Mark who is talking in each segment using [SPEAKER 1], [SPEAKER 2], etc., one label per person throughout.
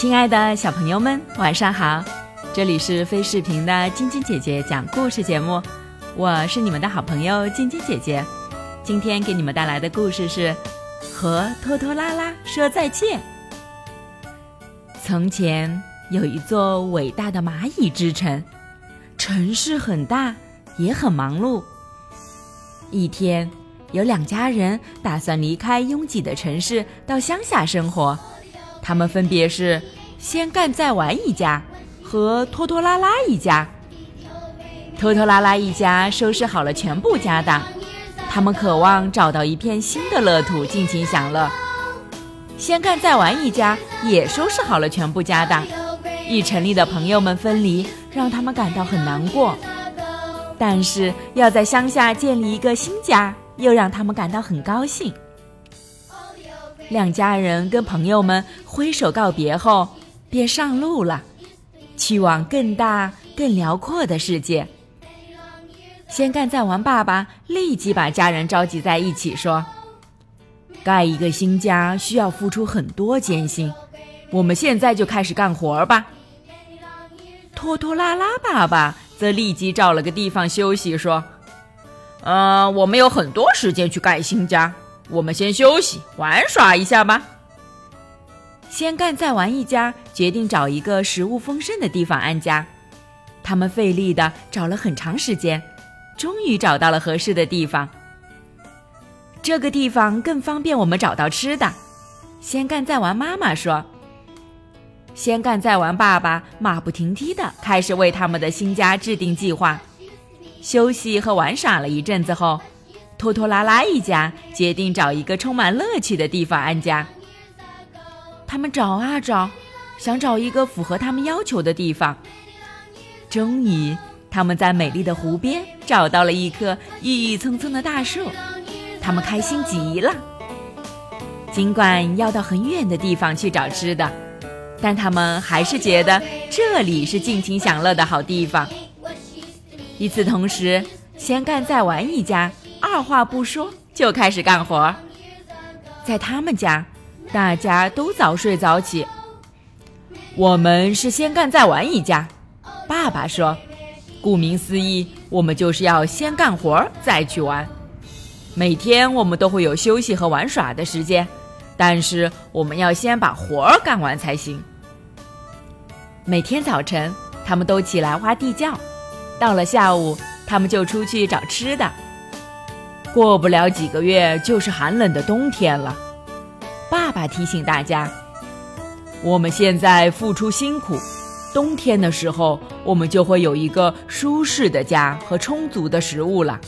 [SPEAKER 1] 亲爱的小朋友们，晚上好！这里是飞视频的晶晶姐姐讲故事节目，我是你们的好朋友晶晶姐姐。今天给你们带来的故事是《和拖拖拉拉说再见》。从前有一座伟大的蚂蚁之城，城市很大，也很忙碌。一天，有两家人打算离开拥挤的城市，到乡下生活。他们分别是先干再玩一家和拖拖拉拉一家。拖拖拉拉一家收拾好了全部家当，他们渴望找到一片新的乐土尽情享乐。先干再玩一家也收拾好了全部家当，一城里的朋友们分离，让他们感到很难过。但是要在乡下建立一个新家，又让他们感到很高兴。两家人跟朋友们挥手告别后，便上路了，去往更大、更辽阔的世界。先干再玩，爸爸立即把家人召集在一起，说：“盖一个新家需要付出很多艰辛，我们现在就开始干活吧。”拖拖拉拉爸爸则立即找了个地方休息，说：“嗯，我们有很多时间去盖新家。”我们先休息玩耍一下吧。先干再玩一家决定找一个食物丰盛的地方安家。他们费力的找了很长时间，终于找到了合适的地方。这个地方更方便我们找到吃的。先干再玩妈妈说。先干再玩爸爸马不停蹄的开始为他们的新家制定计划。休息和玩耍了一阵子后。拖拖拉拉一家决定找一个充满乐趣的地方安家。他们找啊找，想找一个符合他们要求的地方。终于，他们在美丽的湖边找到了一棵郁郁葱葱的大树。他们开心极了。尽管要到很远的地方去找吃的，但他们还是觉得这里是尽情享乐的好地方。与此同时，先干再玩一家。二话不说就开始干活，在他们家，大家都早睡早起。我们是先干再玩一家，爸爸说：“顾名思义，我们就是要先干活再去玩。每天我们都会有休息和玩耍的时间，但是我们要先把活儿干完才行。”每天早晨，他们都起来挖地窖，到了下午，他们就出去找吃的。过不了几个月就是寒冷的冬天了，爸提醒大家：我们现在付出辛苦，冬天的时候我们就会有一个舒适的家和充足的食物了。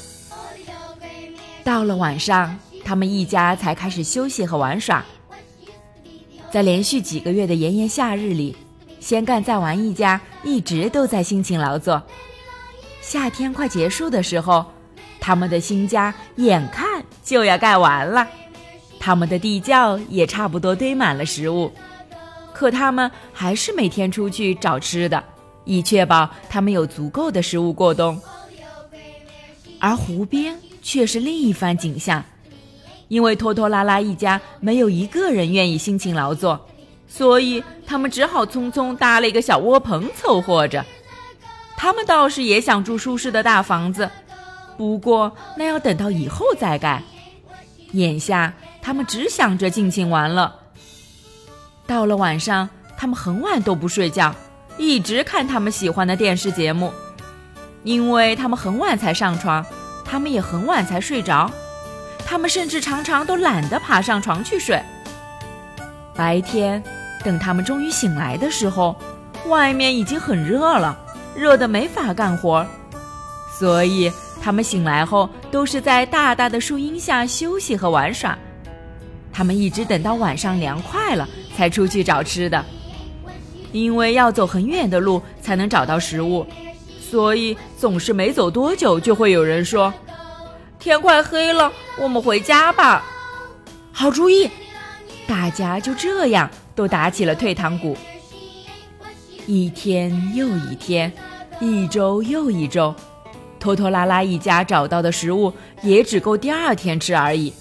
[SPEAKER 1] 到了晚上，他们一家才开始休息和玩耍。在连续几个月的炎炎夏日里，先干再玩一家一直都在辛勤劳作。夏天快结束的时候。他们的新家眼看就要盖完了，他们的地窖也差不多堆满了食物，可他们还是每天出去找吃的，以确保他们有足够的食物过冬。而湖边却是另一番景象，因为拖拖拉拉一家没有一个人愿意辛勤劳作，所以他们只好匆匆搭了一个小窝棚凑合着。他们倒是也想住舒适的大房子。不过，那要等到以后再盖。眼下，他们只想着尽情玩乐。到了晚上，他们很晚都不睡觉，一直看他们喜欢的电视节目。因为他们很晚才上床，他们也很晚才睡着。他们甚至常常都懒得爬上床去睡。白天，等他们终于醒来的时候，外面已经很热了，热得没法干活。所以。他们醒来后都是在大大的树荫下休息和玩耍。他们一直等到晚上凉快了才出去找吃的，因为要走很远的路才能找到食物，所以总是没走多久就会有人说：“天快黑了，我们回家吧。”好主意！大家就这样都打起了退堂鼓。一天又一天，一周又一周。拖拖拉拉一家找到的食物也只够第二天吃而已。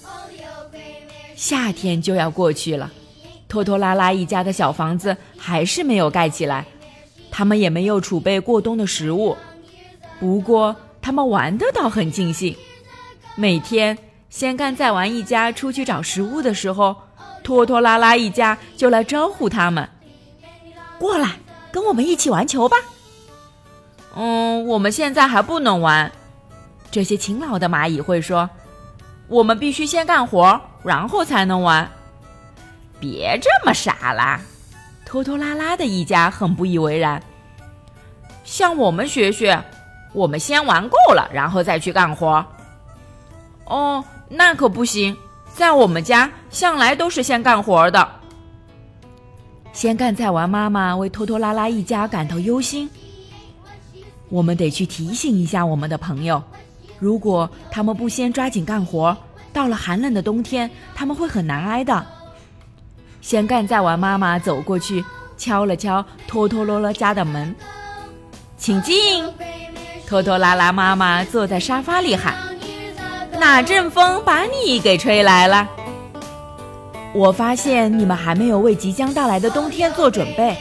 [SPEAKER 1] 夏天就要过去了，拖拖拉拉一家的小房子还是没有盖起来，他们也没有储备过冬的食物。不过，他们玩的倒很尽兴。每天，先干再玩一家出去找食物的时候，拖拖拉拉一家就来招呼他们：“
[SPEAKER 2] 过来，跟我们一起玩球吧。”“
[SPEAKER 1] 嗯，我们现在还不能玩。”这些勤劳的蚂蚁会说：“我们必须先干活，然后才能玩。”
[SPEAKER 2] 别这么傻啦！
[SPEAKER 1] 拖拖拉拉的一家很不以为然。
[SPEAKER 2] 向我们学学，我们先玩够了，然后再去干活。
[SPEAKER 1] 哦，那可不行，在我们家向来都是先干活的。先干再玩，妈妈为拖拖拉拉一家感到忧心。我们得去提醒一下我们的朋友，如果他们不先抓紧干活，到了寒冷的冬天，他们会很难挨的。先干再玩，妈妈走过去，敲了敲拖拖罗罗家的门，请进。拖拖拉拉妈妈坐在沙发里喊：“哪阵风把你给吹来了？”我发现你们还没有为即将到来的冬天做准备。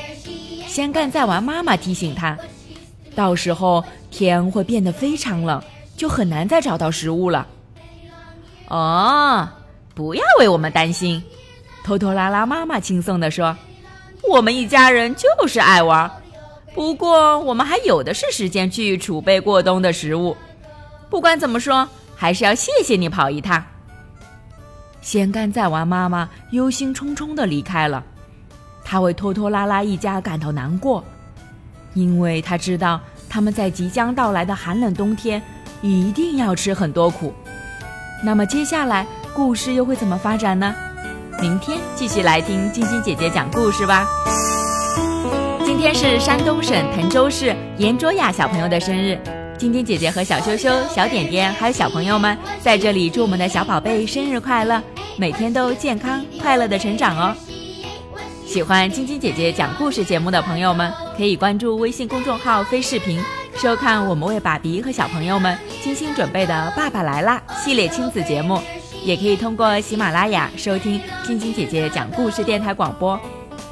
[SPEAKER 1] 先干再玩，妈妈提醒他：“到时候天会变得非常冷，就很难再找到食物了。”
[SPEAKER 2] 哦，不要为我们担心。
[SPEAKER 1] 拖拖拉拉妈妈轻松地说：“我们一家人就是爱玩，不过我们还有的是时间去储备过冬的食物。不管怎么说，还是要谢谢你跑一趟。”先干再玩，妈妈忧心忡忡地离开了。她为拖拖拉拉一家感到难过，因为她知道他们在即将到来的寒冷冬天一定要吃很多苦。那么接下来故事又会怎么发展呢？明天继续来听晶晶姐姐讲故事吧。今天是山东省滕州市严卓雅小朋友的生日，晶晶姐姐和小羞羞、小点点还有小朋友们在这里祝我们的小宝贝生日快乐，每天都健康快乐的成长哦。喜欢晶晶姐姐讲故事节目的朋友们，可以关注微信公众号“飞视频”，收看我们为爸比和小朋友们精心准备的《爸爸来啦》系列亲子节目。也可以通过喜马拉雅收听晶晶姐姐讲故事电台广播。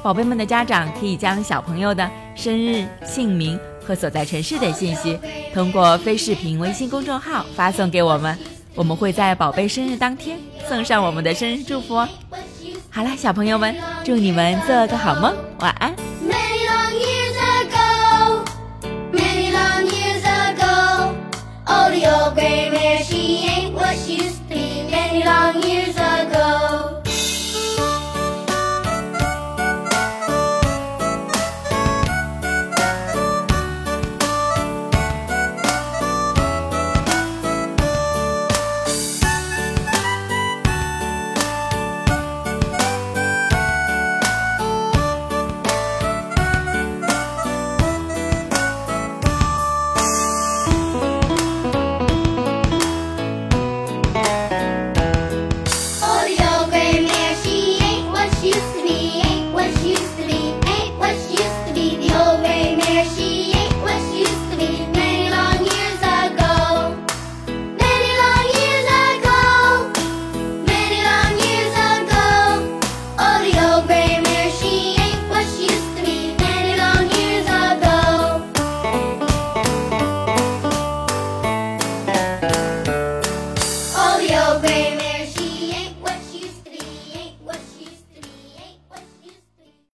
[SPEAKER 1] 宝贝们的家长可以将小朋友的生日、姓名和所在城市等信息，通过非视频微信公众号发送给我们，我们会在宝贝生日当天送上我们的生日祝福哦。好了，小朋友们，祝你们做个好梦，晚安。